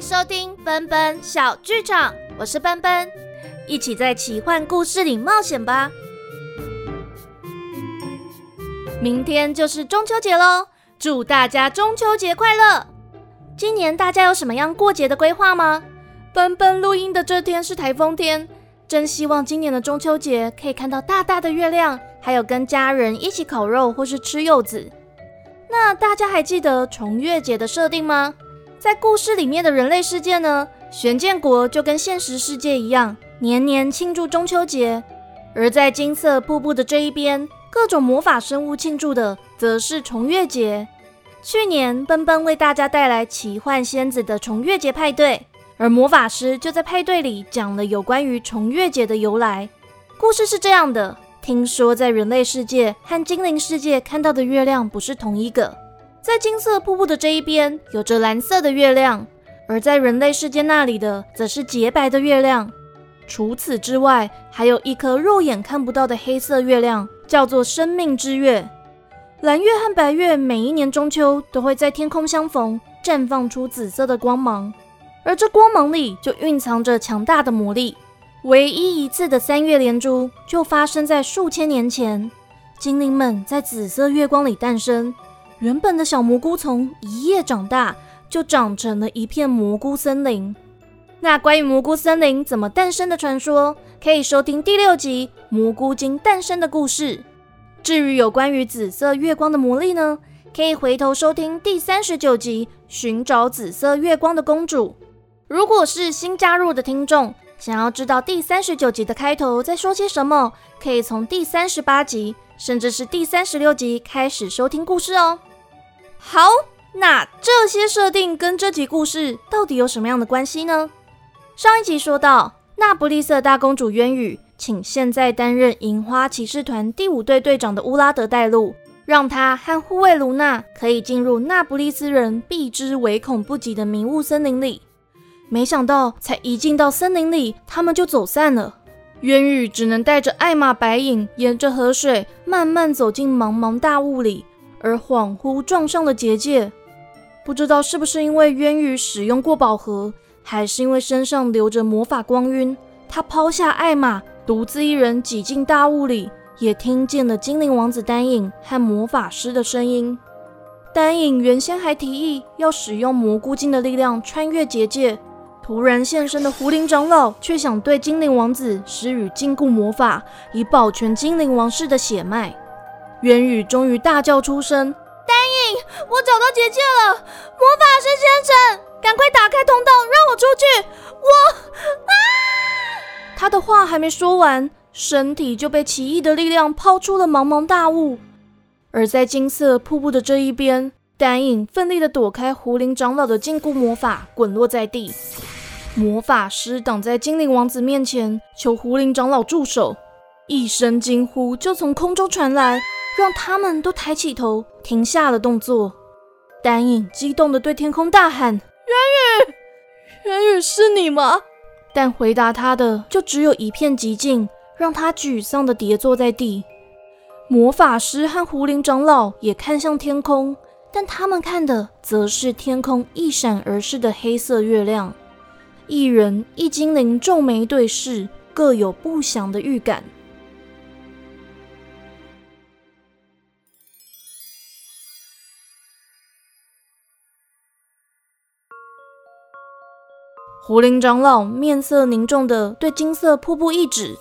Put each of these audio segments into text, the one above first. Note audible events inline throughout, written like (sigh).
收听奔奔小剧场，我是奔奔，一起在奇幻故事里冒险吧。明天就是中秋节喽，祝大家中秋节快乐！今年大家有什么样过节的规划吗？奔奔录音的这天是台风天，真希望今年的中秋节可以看到大大的月亮，还有跟家人一起烤肉或是吃柚子。那大家还记得重月节的设定吗？在故事里面的人类世界呢，玄剑国就跟现实世界一样，年年庆祝中秋节；而在金色瀑布的这一边，各种魔法生物庆祝的则是重月节。去年奔奔为大家带来奇幻仙子的重月节派对，而魔法师就在派对里讲了有关于重月节的由来。故事是这样的：听说在人类世界和精灵世界看到的月亮不是同一个。在金色瀑布的这一边，有着蓝色的月亮；而在人类世界那里的，则是洁白的月亮。除此之外，还有一颗肉眼看不到的黑色月亮，叫做生命之月。蓝月和白月每一年中秋都会在天空相逢，绽放出紫色的光芒，而这光芒里就蕴藏着强大的魔力。唯一一次的三月连珠，就发生在数千年前，精灵们在紫色月光里诞生。原本的小蘑菇从一夜长大，就长成了一片蘑菇森林。那关于蘑菇森林怎么诞生的传说，可以收听第六集《蘑菇精诞生的故事》。至于有关于紫色月光的魔力呢，可以回头收听第三十九集《寻找紫色月光的公主》。如果是新加入的听众，想要知道第三十九集的开头在说些什么，可以从第三十八集，甚至是第三十六集开始收听故事哦。好，那这些设定跟这集故事到底有什么样的关系呢？上一集说到，那不勒斯大公主渊羽，请现在担任银花骑士团第五队队长的乌拉德带路，让他和护卫卢娜可以进入那不利斯人避之唯恐不及的迷雾森林里。没想到，才一进到森林里，他们就走散了。渊羽只能带着艾玛白影，沿着河水慢慢走进茫茫大雾里。而恍惚撞上了结界，不知道是不是因为渊羽使用过宝盒，还是因为身上流着魔法光晕，他抛下艾玛，独自一人挤进大雾里，也听见了精灵王子丹影和魔法师的声音。丹影原先还提议要使用蘑菇精的力量穿越结界，突然现身的狐灵长老却想对精灵王子施予禁锢魔法，以保全精灵王室的血脉。渊羽终于大叫出声：“丹影，我找到结界了！魔法师先生，赶快打开通道，让我出去！”我啊！他的话还没说完，身体就被奇异的力量抛出了茫茫大雾。而在金色瀑布的这一边，丹影奋力地躲开狐灵长老的禁锢魔法，滚落在地。魔法师挡在精灵王子面前，求狐灵长老住手。一声惊呼就从空中传来。让他们都抬起头，停下了动作。丹影激动地对天空大喊：“元宇，元宇，是你吗？”但回答他的就只有一片寂静，让他沮丧地跌坐在地。魔法师和狐灵长老也看向天空，但他们看的则是天空一闪而逝的黑色月亮。一人一精灵皱眉对视，各有不祥的预感。狐灵长老面色凝重地对金色瀑布一指，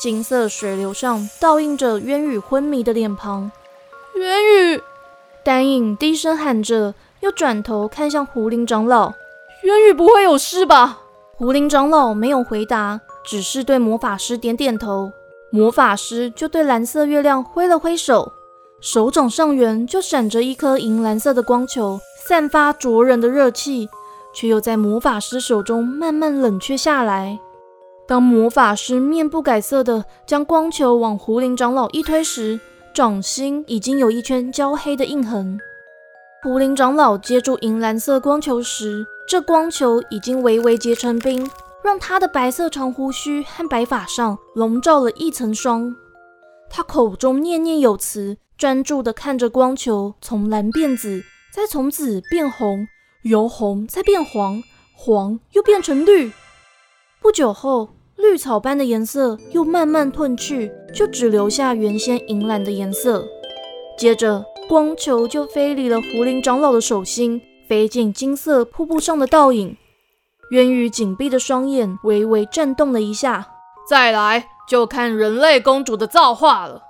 金色水流上倒映着渊羽昏迷的脸庞。渊羽，丹影低声喊着，又转头看向胡林长老。渊羽不会有事吧？胡林长老没有回答，只是对魔法师点点头。魔法师就对蓝色月亮挥了挥手，手掌上缘就闪着一颗银蓝色的光球，散发灼人的热气。却又在魔法师手中慢慢冷却下来。当魔法师面不改色的将光球往狐灵长老一推时，掌心已经有一圈焦黑的印痕。狐灵长老接住银蓝色光球时，这光球已经微微结成冰，让他的白色长胡须和白发上笼罩了一层霜。他口中念念有词，专注地看着光球从蓝变紫，再从紫变红。由红再变黄，黄又变成绿。不久后，绿草般的颜色又慢慢褪去，就只留下原先银蓝的颜色。接着，光球就飞离了狐林长老的手心，飞进金色瀑布上的倒影。渊羽紧闭的双眼微微颤动了一下。再来，就看人类公主的造化了。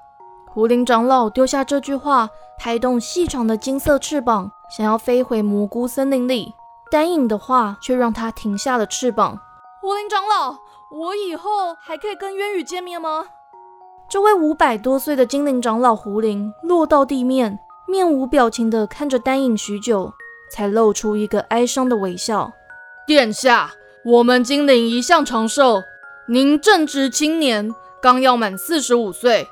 狐林长老丢下这句话，拍动细长的金色翅膀，想要飞回蘑菇森林里。丹影的话却让他停下了翅膀。狐林长老，我以后还可以跟渊羽见面吗？这位五百多岁的精灵长老胡林落到地面，面无表情地看着丹影许久，才露出一个哀伤的微笑。殿下，我们精灵一向长寿，您正值青年，刚要满四十五岁，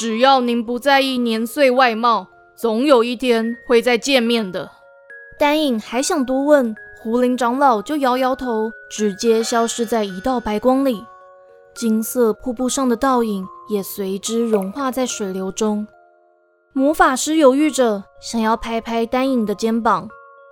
只要您不在意年岁外貌，总有一天会再见面的。丹影还想多问。胡林长老就摇摇头，直接消失在一道白光里。金色瀑布上的倒影也随之融化在水流中。魔法师犹豫着，想要拍拍丹影的肩膀，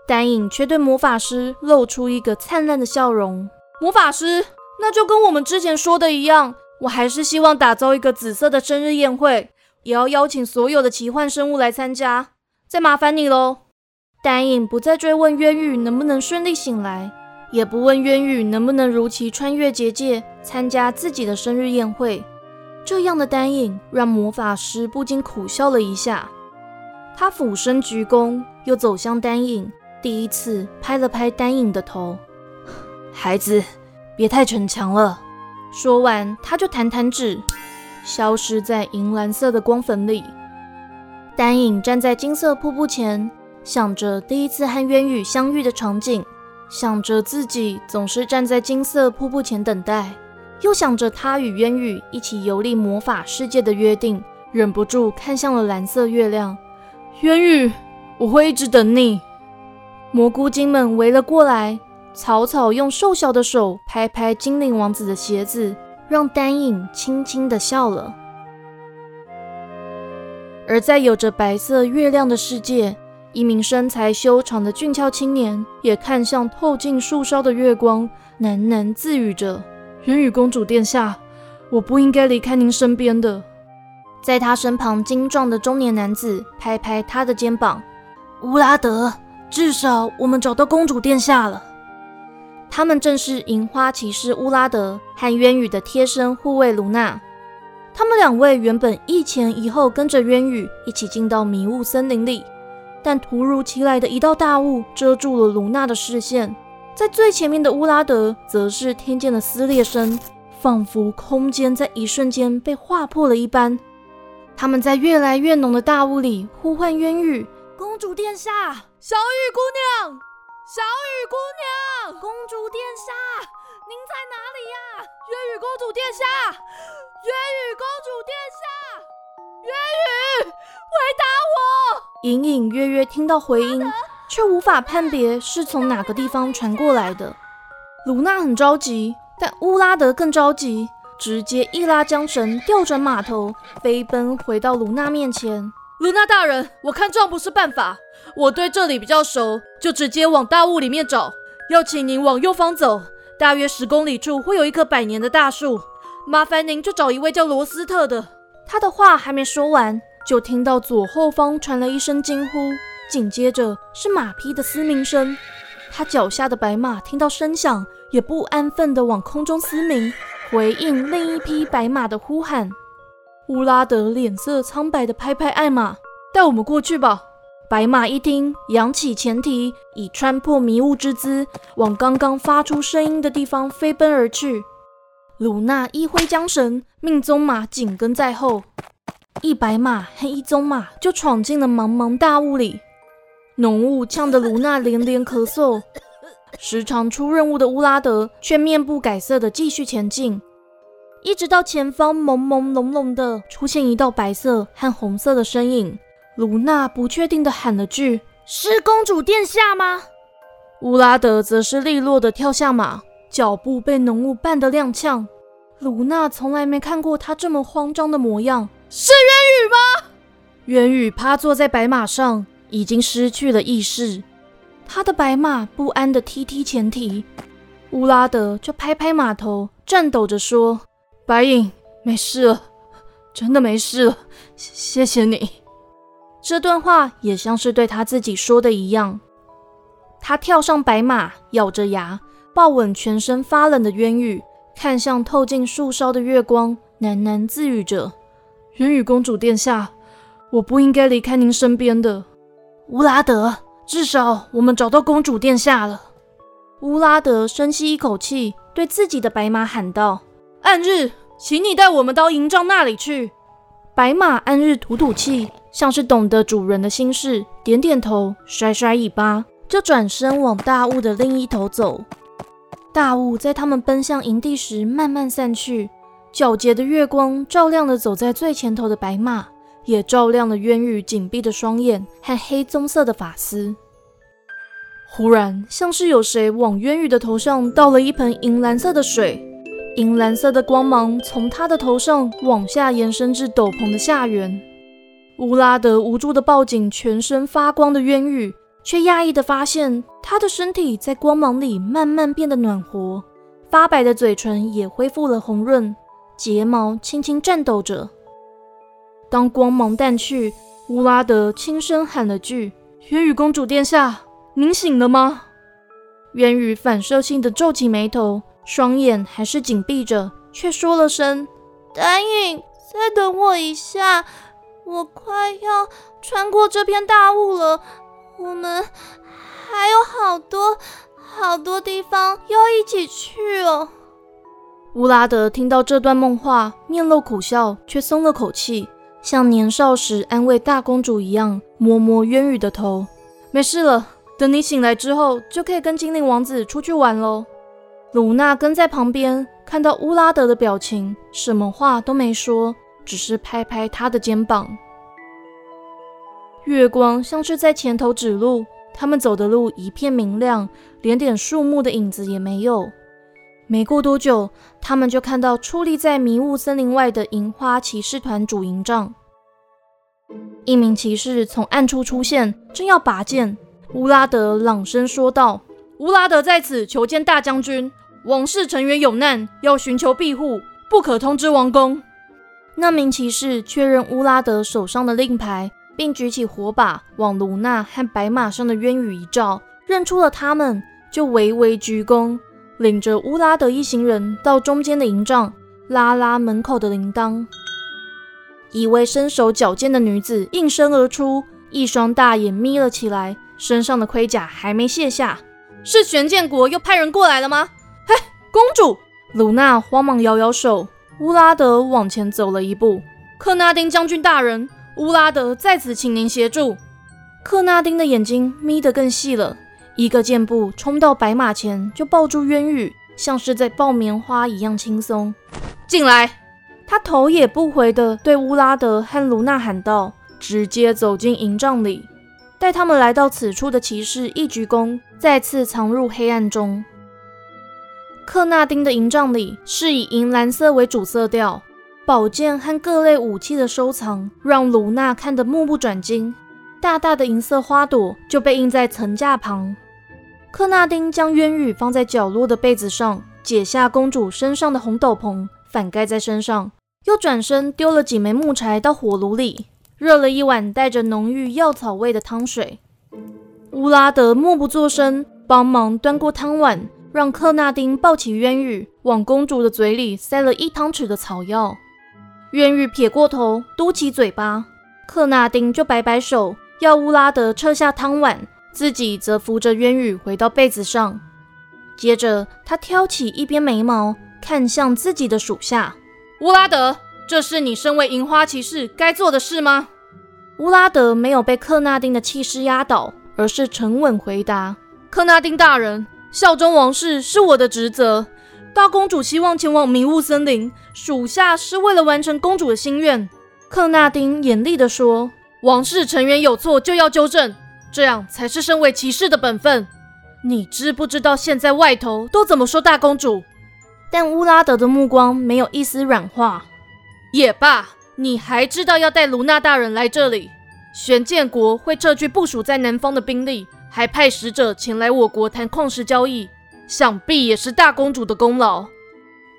丹影却对魔法师露出一个灿烂的笑容。魔法师，那就跟我们之前说的一样，我还是希望打造一个紫色的生日宴会，也要邀请所有的奇幻生物来参加。再麻烦你喽。丹影不再追问渊羽能不能顺利醒来，也不问渊羽能不能如期穿越结界参加自己的生日宴会。这样的丹影让魔法师不禁苦笑了一下。他俯身鞠躬，又走向丹影，第一次拍了拍丹影的头：“ (sighs) 孩子，别太逞强了。”说完，他就弹弹指，消失在银蓝色的光粉里。丹影站在金色瀑布前。想着第一次和渊羽相遇的场景，想着自己总是站在金色瀑布前等待，又想着他与渊羽一起游历魔法世界的约定，忍不住看向了蓝色月亮。渊羽，我会一直等你。蘑菇精们围了过来，草草用瘦小的手拍拍精灵王子的鞋子，让丹影轻轻的笑了。而在有着白色月亮的世界。一名身材修长的俊俏青年也看向透进树梢的月光，喃喃自语着：“元宇公主殿下，我不应该离开您身边的。”在他身旁，精壮的中年男子拍拍他的肩膀：“乌拉德，至少我们找到公主殿下了。”他们正是银花骑士乌拉德和渊羽的贴身护卫卢娜。他们两位原本一前一后跟着渊羽一起进到迷雾森林里。但突如其来的一道大雾遮住了卢娜的视线，在最前面的乌拉德则是听见了撕裂声，仿佛空间在一瞬间被划破了一般。他们在越来越浓的大雾里呼唤渊羽：“公主殿下，小雨姑娘，小雨姑娘，公主殿下，您在哪里呀？月雨公主殿下，月雨公主殿下，月雨，回答我！”隐隐约约听到回音，却无法判别是从哪个地方传过来的。卢娜很着急，但乌拉德更着急，直接一拉缰绳，调转马头，飞奔回到卢娜面前。卢娜大人，我看这样不是办法。我对这里比较熟，就直接往大雾里面找。要请您往右方走，大约十公里处会有一棵百年的大树。麻烦您就找一位叫罗斯特的。他的话还没说完。就听到左后方传来一声惊呼，紧接着是马匹的嘶鸣声。他脚下的白马听到声响，也不安分地往空中嘶鸣，回应另一匹白马的呼喊。乌拉德脸色苍白地拍拍艾玛，带我们过去吧。白马一听，扬起前蹄，以穿破迷雾之姿，往刚刚发出声音的地方飞奔而去。鲁娜一挥缰绳，命宗马紧跟在后。一白马和一棕马就闯进了茫茫大雾里，浓雾呛得卢娜连连咳嗽。时常出任务的乌拉德却面不改色的继续前进，一直到前方朦朦胧胧的出现一道白色和红色的身影。卢娜不确定的喊了句：“是公主殿下吗？”乌拉德则是利落的跳下马，脚步被浓雾绊得踉跄。卢娜从来没看过他这么慌张的模样。是渊羽吗？渊羽趴坐在白马上，已经失去了意识。他的白马不安的踢踢前蹄，乌拉德就拍拍马头，颤抖着说：“白影，没事了，真的没事了，谢谢你。”这段话也像是对他自己说的一样。他跳上白马，咬着牙抱稳全身发冷的渊羽，看向透进树梢的月光，喃喃自语着：“渊羽公主殿下，我不应该离开您身边的。”乌拉德，至少我们找到公主殿下了。乌拉德深吸一口气，对自己的白马喊道：“暗日，请你带我们到营帐那里去。”白马暗日吐吐气，像是懂得主人的心事，点点头，甩甩尾巴，就转身往大雾的另一头走。大雾在他们奔向营地时慢慢散去，皎洁的月光照亮了走在最前头的白马。也照亮了渊羽紧闭的双眼和黑棕色的发丝。忽然，像是有谁往渊羽的头上倒了一盆银蓝色的水，银蓝色的光芒从他的头上往下延伸至斗篷的下缘。乌拉德无助地抱紧全身发光的渊羽，却讶异地发现他的身体在光芒里慢慢变得暖和，发白的嘴唇也恢复了红润，睫毛轻轻颤抖着。当光芒淡去，乌拉德轻声喊了句：“渊羽公主殿下，您醒了吗？”渊羽反射性的皱起眉头，双眼还是紧闭着，却说了声：“丹影，再等我一下，我快要穿过这片大雾了。我们还有好多好多地方要一起去哦。”乌拉德听到这段梦话，面露苦笑，却松了口气。像年少时安慰大公主一样，摸摸渊羽的头。没事了，等你醒来之后，就可以跟精灵王子出去玩喽。鲁娜跟在旁边，看到乌拉德的表情，什么话都没说，只是拍拍他的肩膀。月光像是在前头指路，他们走的路一片明亮，连点树木的影子也没有。没过多久，他们就看到矗立在迷雾森林外的银花骑士团主营帐。一名骑士从暗处出现，正要拔剑。乌拉德朗声说道：“乌拉德在此求见大将军，王室成员有难，要寻求庇护，不可通知王宫。”那名骑士确认乌拉德手上的令牌，并举起火把往卢娜和白马上的渊羽一照，认出了他们，就微微鞠躬。领着乌拉德一行人到中间的营帐，拉拉门口的铃铛。一位身手矫健的女子应声而出，一双大眼眯了起来，身上的盔甲还没卸下。是玄剑国又派人过来了吗？嘿，公主！鲁娜慌忙摇摇手。乌拉德往前走了一步。克纳丁将军大人，乌拉德在此，请您协助。克纳丁的眼睛眯得更细了。一个箭步冲到白马前，就抱住渊羽，像是在抱棉花一样轻松。进来！他头也不回地对乌拉德和卢娜喊道，直接走进营帐里。带他们来到此处的骑士一鞠躬，再次藏入黑暗中。克纳丁的营帐里是以银蓝色为主色调，宝剑和各类武器的收藏让卢娜看得目不转睛。大大的银色花朵就被印在层架旁。克纳丁将渊羽放在角落的被子上，解下公主身上的红斗篷，反盖在身上，又转身丢了几枚木柴到火炉里，热了一碗带着浓郁药草味的汤水。乌拉德默不作声，帮忙端过汤碗，让克纳丁抱起渊羽，往公主的嘴里塞了一汤匙的草药。渊羽撇过头，嘟起嘴巴，克纳丁就摆摆手，要乌拉德撤下汤碗。自己则扶着渊羽回到被子上，接着他挑起一边眉毛，看向自己的属下乌拉德：“这是你身为银花骑士该做的事吗？”乌拉德没有被克纳丁的气势压倒，而是沉稳回答：“克纳丁大人，效忠王室是我的职责。大公主希望前往迷雾森林，属下是为了完成公主的心愿。”克纳丁严厉地说：“王室成员有错就要纠正。”这样才是身为骑士的本分。你知不知道现在外头都怎么说大公主？但乌拉德的目光没有一丝软化。也罢，你还知道要带卢娜大人来这里。玄剑国会撤去部署在南方的兵力，还派使者前来我国谈矿石交易，想必也是大公主的功劳。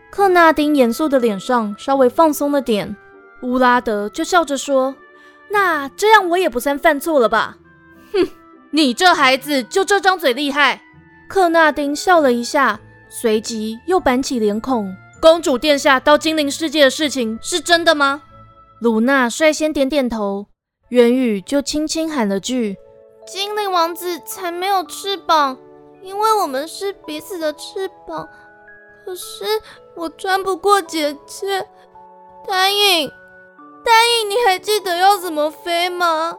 克纳丁严肃的脸上稍微放松了点，乌拉德就笑着说：“那这样我也不算犯错了吧？”哼，你这孩子就这张嘴厉害。克纳丁笑了一下，随即又板起脸孔：“公主殿下到精灵世界的事情是真的吗？”鲁娜率先点点头，元宇就轻轻喊了句：“精灵王子才没有翅膀，因为我们是彼此的翅膀。可是……”我穿不过姐姐，丹影，丹影，你还记得要怎么飞吗？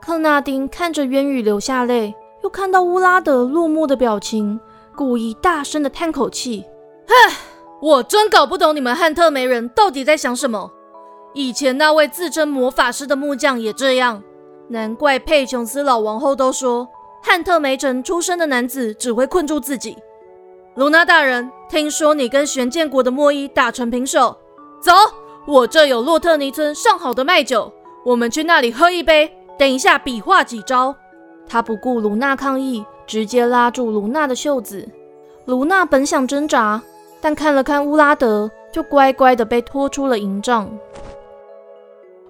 克纳丁看着渊羽流下泪，又看到乌拉德落寞的表情，故意大声的叹口气：“唉，我真搞不懂你们汉特梅人到底在想什么。以前那位自称魔法师的木匠也这样，难怪佩琼斯老王后都说，汉特梅城出生的男子只会困住自己。”卢娜大人，听说你跟玄剑国的莫伊打成平手，走，我这有洛特尼村上好的麦酒，我们去那里喝一杯。等一下比划几招。他不顾卢娜抗议，直接拉住卢娜的袖子。卢娜本想挣扎，但看了看乌拉德，就乖乖的被拖出了营帐。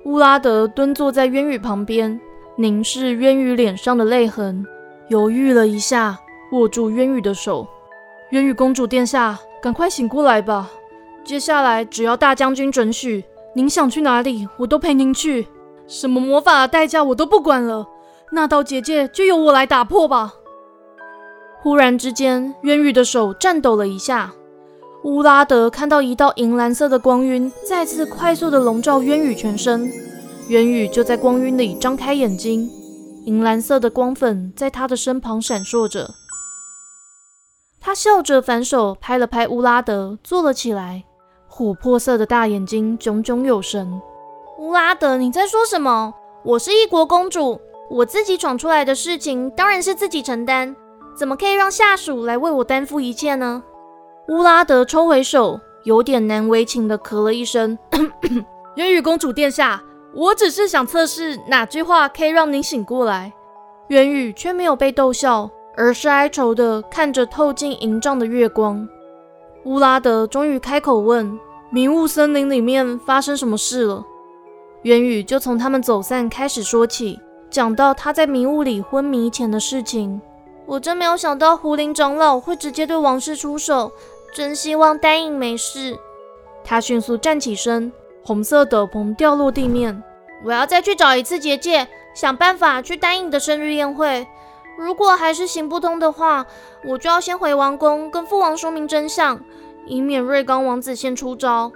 乌拉德蹲坐在渊羽旁边，凝视渊羽脸上的泪痕，犹豫了一下，握住渊羽的手。渊宇公主殿下，赶快醒过来吧！接下来只要大将军准许，您想去哪里，我都陪您去。什么魔法的代价我都不管了，那道结界就由我来打破吧！忽然之间，渊宇的手颤抖了一下。乌拉德看到一道银蓝色的光晕再次快速的笼罩渊宇全身，渊宇就在光晕里张开眼睛，银蓝色的光粉在他的身旁闪烁着。他笑着反手拍了拍乌拉德，坐了起来，琥珀色的大眼睛炯炯有神。乌拉德，你在说什么？我是一国公主，我自己闯出来的事情当然是自己承担，怎么可以让下属来为我担负一切呢？乌拉德抽回手，有点难为情的咳了一声：“ (coughs) 元宇公主殿下，我只是想测试哪句话可以让您醒过来。”元宇却没有被逗笑。而是哀愁的看着透进营帐的月光。乌拉德终于开口问：“迷雾森林里面发生什么事了？”元宇就从他们走散开始说起，讲到他在迷雾里昏迷前的事情。我真没有想到狐灵长老会直接对王室出手，真希望丹影没事。他迅速站起身，红色斗篷掉落地面。我要再去找一次结界，想办法去丹影的生日宴会。如果还是行不通的话，我就要先回王宫跟父王说明真相，以免瑞刚王子先出招。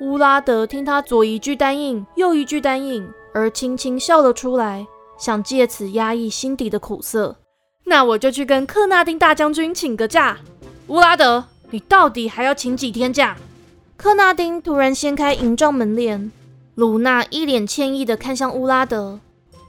乌拉德听他左一句单应，右一句单应，而轻轻笑了出来，想借此压抑心底的苦涩。那我就去跟克纳丁大将军请个假。乌拉德，你到底还要请几天假？克纳丁突然掀开营帐门帘，鲁娜一脸歉意地看向乌拉德。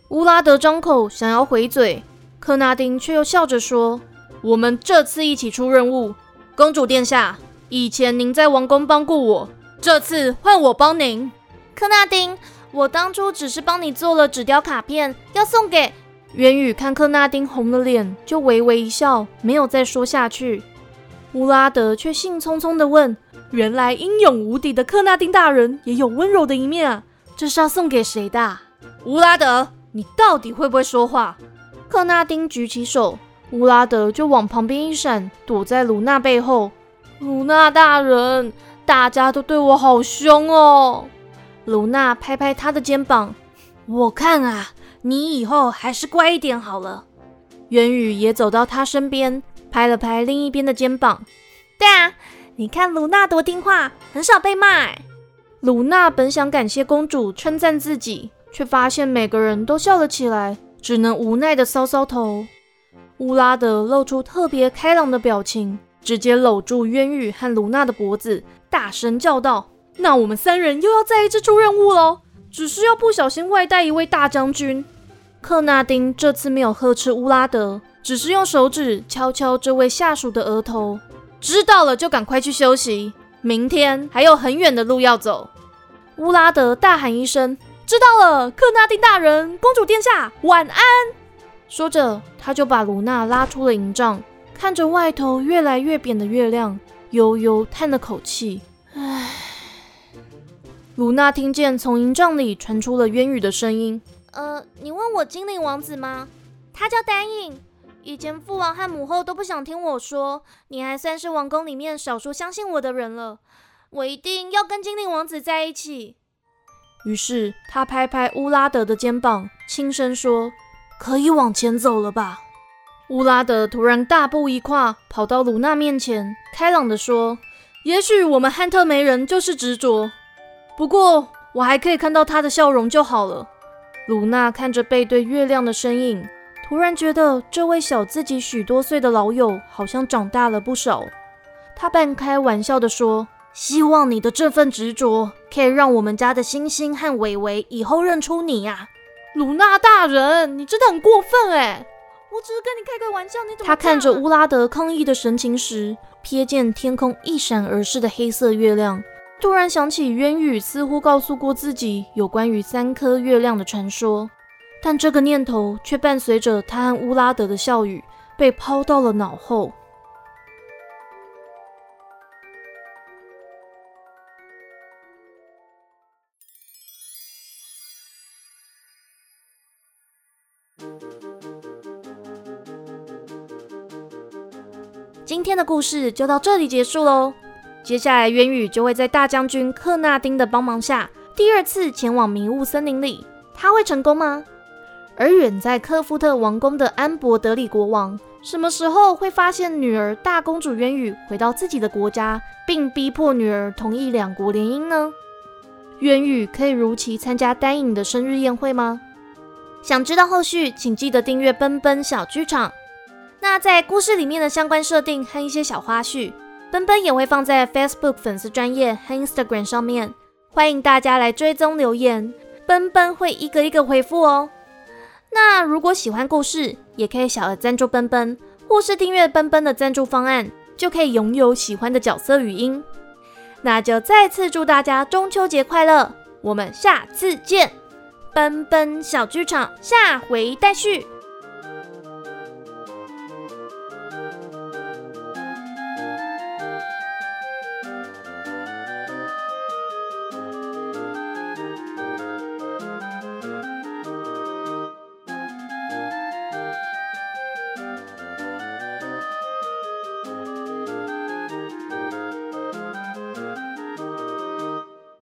乌拉德张口想要回嘴。克纳丁却又笑着说：“我们这次一起出任务，公主殿下，以前您在王宫帮过我，这次换我帮您。”克纳丁，我当初只是帮你做了纸雕卡片，要送给元宇。看克纳丁红了脸，就微微一笑，没有再说下去。乌拉德却兴冲冲地问：“原来英勇无敌的克纳丁大人也有温柔的一面啊？这是要送给谁的？”乌拉德，你到底会不会说话？克纳丁举起手，乌拉德就往旁边一闪，躲在卢娜背后。卢娜大人，大家都对我好凶哦。卢娜拍拍他的肩膀，我看啊，你以后还是乖一点好了。元宇也走到他身边，拍了拍另一边的肩膀。对啊，你看卢娜多听话，很少被骂。卢娜本想感谢公主，称赞自己，却发现每个人都笑了起来。只能无奈的搔搔头。乌拉德露出特别开朗的表情，直接搂住渊羽和卢娜的脖子，大声叫道：“那我们三人又要再一次出任务喽！只是要不小心外带一位大将军。”克纳丁这次没有呵斥乌拉德，只是用手指敲敲这位下属的额头。知道了，就赶快去休息，明天还有很远的路要走。乌拉德大喊一声。知道了，克纳丁大人，公主殿下，晚安。说着，他就把卢娜拉出了营帐，看着外头越来越扁的月亮，悠悠叹了口气：“唉。”卢娜听见从营帐里传出了渊羽的声音：“呃，你问我精灵王子吗？他叫丹影。以前父王和母后都不想听我说，你还算是王宫里面少数相信我的人了。我一定要跟精灵王子在一起。”于是他拍拍乌拉德的肩膀，轻声说：“可以往前走了吧？”乌拉德突然大步一跨，跑到鲁娜面前，开朗地说：“也许我们汉特梅人就是执着。”不过，我还可以看到他的笑容就好了。鲁娜看着背对月亮的身影，突然觉得这位小自己许多岁的老友好像长大了不少。他半开玩笑地说：“希望你的这份执着可以让我们家的星星和伟伟以后认出你呀。”鲁娜大人，你真的很过分哎！我只是跟你开个玩笑，你怎么？他看着乌拉德抗议的神情时，瞥见天空一闪而逝的黑色月亮。突然想起渊羽似乎告诉过自己有关于三颗月亮的传说，但这个念头却伴随着他和乌拉德的笑语被抛到了脑后。今天的故事就到这里结束喽。接下来，渊羽就会在大将军克纳丁的帮忙下，第二次前往迷雾森林里。他会成功吗？而远在科夫特王宫的安博德里国王，什么时候会发现女儿大公主渊羽回到自己的国家，并逼迫女儿同意两国联姻呢？渊羽可以如期参加丹影的生日宴会吗？想知道后续，请记得订阅奔奔小剧场。那在故事里面的相关设定和一些小花絮。奔奔也会放在 Facebook 粉丝专业和 Instagram 上面，欢迎大家来追踪留言，奔奔会一个一个回复哦。那如果喜欢故事，也可以小额赞助奔奔，或是订阅奔奔的赞助方案，就可以拥有喜欢的角色语音。那就再次祝大家中秋节快乐，我们下次见，奔奔小剧场下回待续。